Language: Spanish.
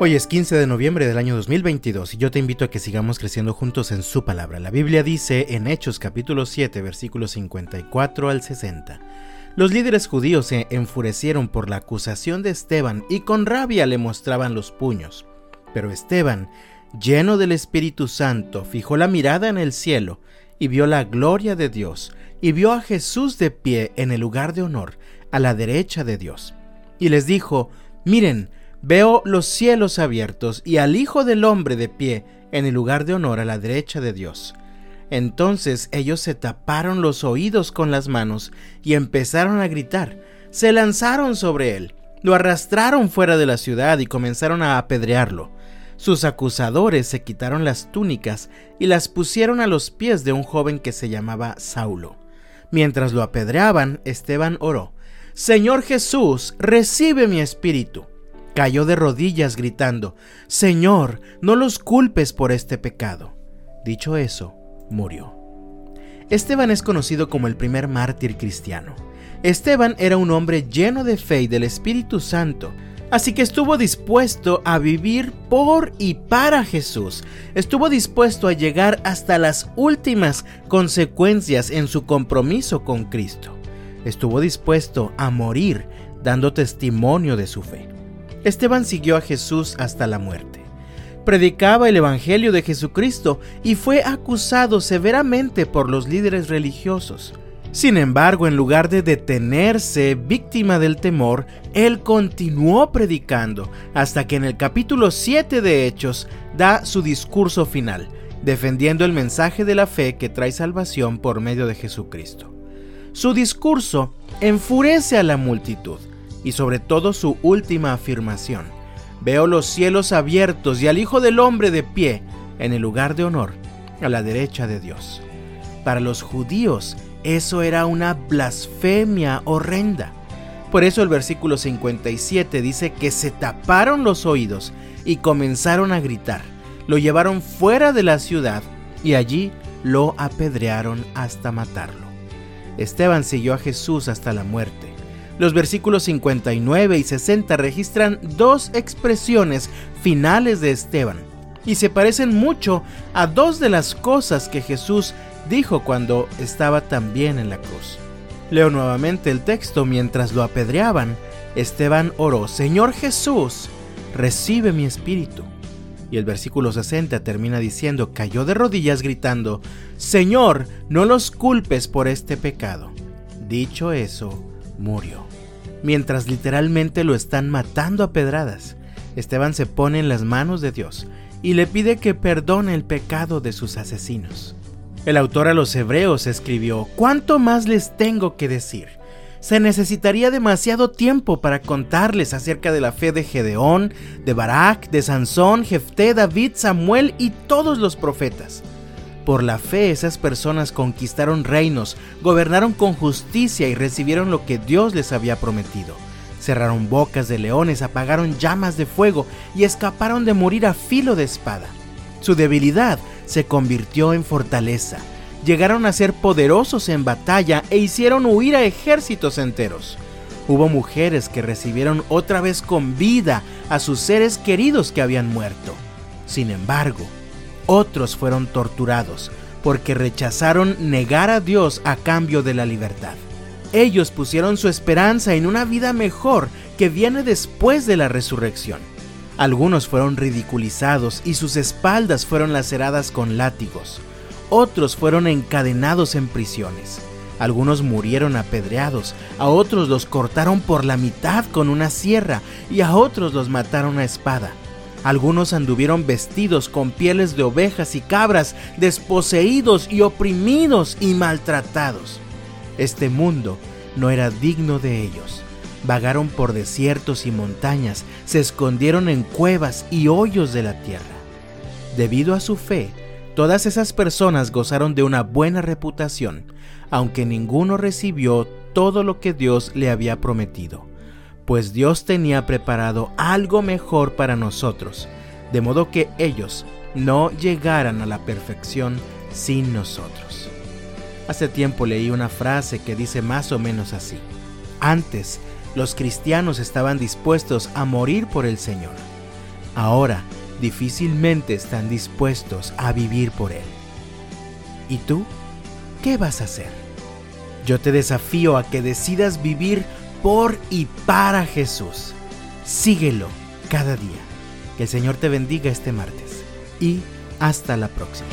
Hoy es 15 de noviembre del año 2022 y yo te invito a que sigamos creciendo juntos en su palabra. La Biblia dice en Hechos capítulo 7 versículos 54 al 60. Los líderes judíos se enfurecieron por la acusación de Esteban y con rabia le mostraban los puños. Pero Esteban, lleno del Espíritu Santo, fijó la mirada en el cielo y vio la gloria de Dios y vio a Jesús de pie en el lugar de honor, a la derecha de Dios. Y les dijo, miren, Veo los cielos abiertos y al Hijo del Hombre de pie en el lugar de honor a la derecha de Dios. Entonces ellos se taparon los oídos con las manos y empezaron a gritar. Se lanzaron sobre él, lo arrastraron fuera de la ciudad y comenzaron a apedrearlo. Sus acusadores se quitaron las túnicas y las pusieron a los pies de un joven que se llamaba Saulo. Mientras lo apedreaban, Esteban oró, Señor Jesús, recibe mi espíritu cayó de rodillas gritando, Señor, no los culpes por este pecado. Dicho eso, murió. Esteban es conocido como el primer mártir cristiano. Esteban era un hombre lleno de fe y del Espíritu Santo, así que estuvo dispuesto a vivir por y para Jesús. Estuvo dispuesto a llegar hasta las últimas consecuencias en su compromiso con Cristo. Estuvo dispuesto a morir dando testimonio de su fe. Esteban siguió a Jesús hasta la muerte. Predicaba el Evangelio de Jesucristo y fue acusado severamente por los líderes religiosos. Sin embargo, en lugar de detenerse víctima del temor, él continuó predicando hasta que en el capítulo 7 de Hechos da su discurso final, defendiendo el mensaje de la fe que trae salvación por medio de Jesucristo. Su discurso enfurece a la multitud, y sobre todo su última afirmación. Veo los cielos abiertos y al Hijo del Hombre de pie en el lugar de honor, a la derecha de Dios. Para los judíos eso era una blasfemia horrenda. Por eso el versículo 57 dice que se taparon los oídos y comenzaron a gritar. Lo llevaron fuera de la ciudad y allí lo apedrearon hasta matarlo. Esteban siguió a Jesús hasta la muerte los versículos 59 y 60 registran dos expresiones finales de Esteban y se parecen mucho a dos de las cosas que Jesús dijo cuando estaba también en la cruz. Leo nuevamente el texto mientras lo apedreaban. Esteban oró, Señor Jesús, recibe mi espíritu. Y el versículo 60 termina diciendo, cayó de rodillas gritando, Señor, no los culpes por este pecado. Dicho eso, murió. Mientras literalmente lo están matando a pedradas, Esteban se pone en las manos de Dios y le pide que perdone el pecado de sus asesinos. El autor a los hebreos escribió, ¿cuánto más les tengo que decir? Se necesitaría demasiado tiempo para contarles acerca de la fe de Gedeón, de Barak, de Sansón, Jefté, David, Samuel y todos los profetas. Por la fe esas personas conquistaron reinos, gobernaron con justicia y recibieron lo que Dios les había prometido. Cerraron bocas de leones, apagaron llamas de fuego y escaparon de morir a filo de espada. Su debilidad se convirtió en fortaleza. Llegaron a ser poderosos en batalla e hicieron huir a ejércitos enteros. Hubo mujeres que recibieron otra vez con vida a sus seres queridos que habían muerto. Sin embargo, otros fueron torturados porque rechazaron negar a Dios a cambio de la libertad. Ellos pusieron su esperanza en una vida mejor que viene después de la resurrección. Algunos fueron ridiculizados y sus espaldas fueron laceradas con látigos. Otros fueron encadenados en prisiones. Algunos murieron apedreados, a otros los cortaron por la mitad con una sierra y a otros los mataron a espada. Algunos anduvieron vestidos con pieles de ovejas y cabras, desposeídos y oprimidos y maltratados. Este mundo no era digno de ellos. Vagaron por desiertos y montañas, se escondieron en cuevas y hoyos de la tierra. Debido a su fe, todas esas personas gozaron de una buena reputación, aunque ninguno recibió todo lo que Dios le había prometido pues Dios tenía preparado algo mejor para nosotros, de modo que ellos no llegaran a la perfección sin nosotros. Hace tiempo leí una frase que dice más o menos así. Antes, los cristianos estaban dispuestos a morir por el Señor. ahora difícilmente están dispuestos a vivir por Él. ¿Y tú? ¿Qué vas a hacer? Yo te desafío a que decidas vivir por y para Jesús. Síguelo cada día. Que el Señor te bendiga este martes. Y hasta la próxima.